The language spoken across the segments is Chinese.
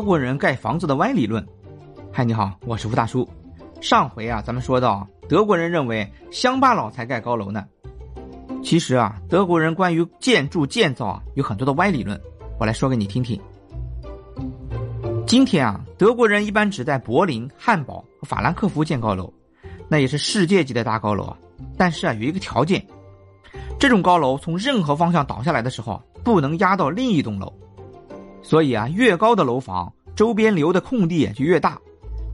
德国人盖房子的歪理论。嗨，你好，我是吴大叔。上回啊，咱们说到德国人认为乡巴佬才盖高楼呢。其实啊，德国人关于建筑建造啊有很多的歪理论，我来说给你听听。今天啊，德国人一般只在柏林、汉堡和法兰克福建高楼，那也是世界级的大高楼啊。但是啊，有一个条件，这种高楼从任何方向倒下来的时候，不能压到另一栋楼。所以啊，越高的楼房周边留的空地也就越大，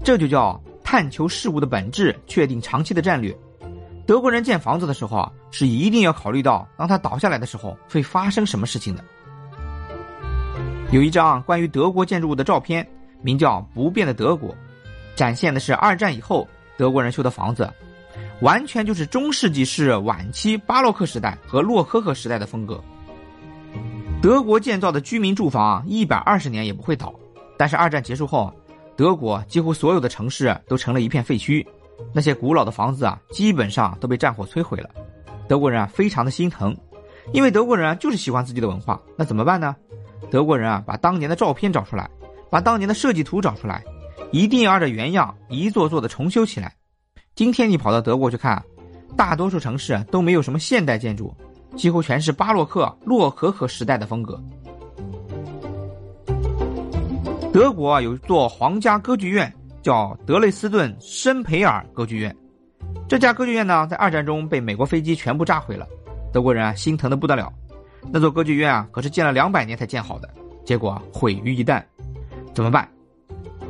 这就叫探求事物的本质，确定长期的战略。德国人建房子的时候啊，是一定要考虑到，当它倒下来的时候会发生什么事情的。有一张关于德国建筑物的照片，名叫《不变的德国》，展现的是二战以后德国人修的房子，完全就是中世纪式晚期巴洛克时代和洛可可时代的风格。德国建造的居民住房一百二十年也不会倒，但是二战结束后，德国几乎所有的城市都成了一片废墟。那些古老的房子啊，基本上都被战火摧毁了。德国人啊，非常的心疼，因为德国人啊就是喜欢自己的文化。那怎么办呢？德国人啊，把当年的照片找出来，把当年的设计图找出来，一定要按照原样一座座的重修起来。今天你跑到德国去看，大多数城市都没有什么现代建筑，几乎全是巴洛克、洛可可时代的风格。德国，有一座皇家歌剧院。叫德累斯顿申培尔歌剧院，这家歌剧院呢，在二战中被美国飞机全部炸毁了，德国人啊心疼的不得了。那座歌剧院啊，可是建了两百年才建好的，结果毁于一旦，怎么办？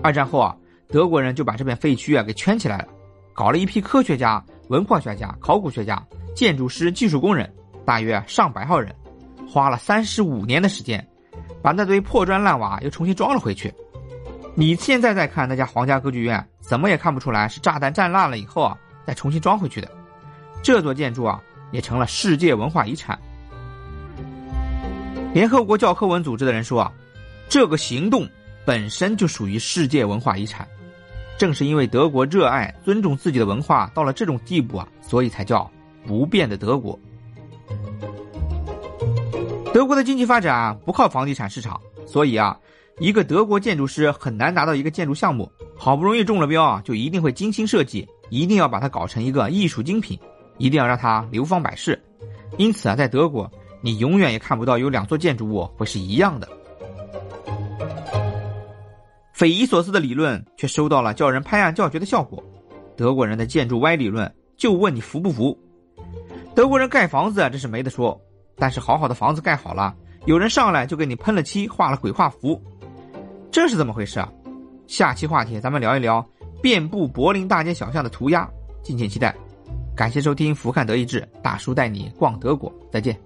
二战后啊，德国人就把这片废墟啊给圈起来了，搞了一批科学家、文化学家、考古学家、建筑师、技术工人，大约上百号人，花了三十五年的时间，把那堆破砖烂瓦又重新装了回去。你现在再看那家皇家歌剧院，怎么也看不出来是炸弹炸烂了以后啊再重新装回去的。这座建筑啊也成了世界文化遗产。联合国教科文组织的人说啊，这个行动本身就属于世界文化遗产。正是因为德国热爱尊重自己的文化到了这种地步啊，所以才叫不变的德国。德国的经济发展啊不靠房地产市场，所以啊。一个德国建筑师很难拿到一个建筑项目，好不容易中了标啊，就一定会精心设计，一定要把它搞成一个艺术精品，一定要让它流芳百世。因此啊，在德国，你永远也看不到有两座建筑物会是一样的。匪夷所思的理论却收到了叫人拍案叫绝的效果。德国人的建筑歪理论，就问你服不服？德国人盖房子啊，这是没得说，但是好好的房子盖好了，有人上来就给你喷了漆，画了鬼画符。这是怎么回事啊？下期话题咱们聊一聊遍布柏林大街小巷的涂鸦，敬请期待。感谢收听《福看德意志》，大叔带你逛德国，再见。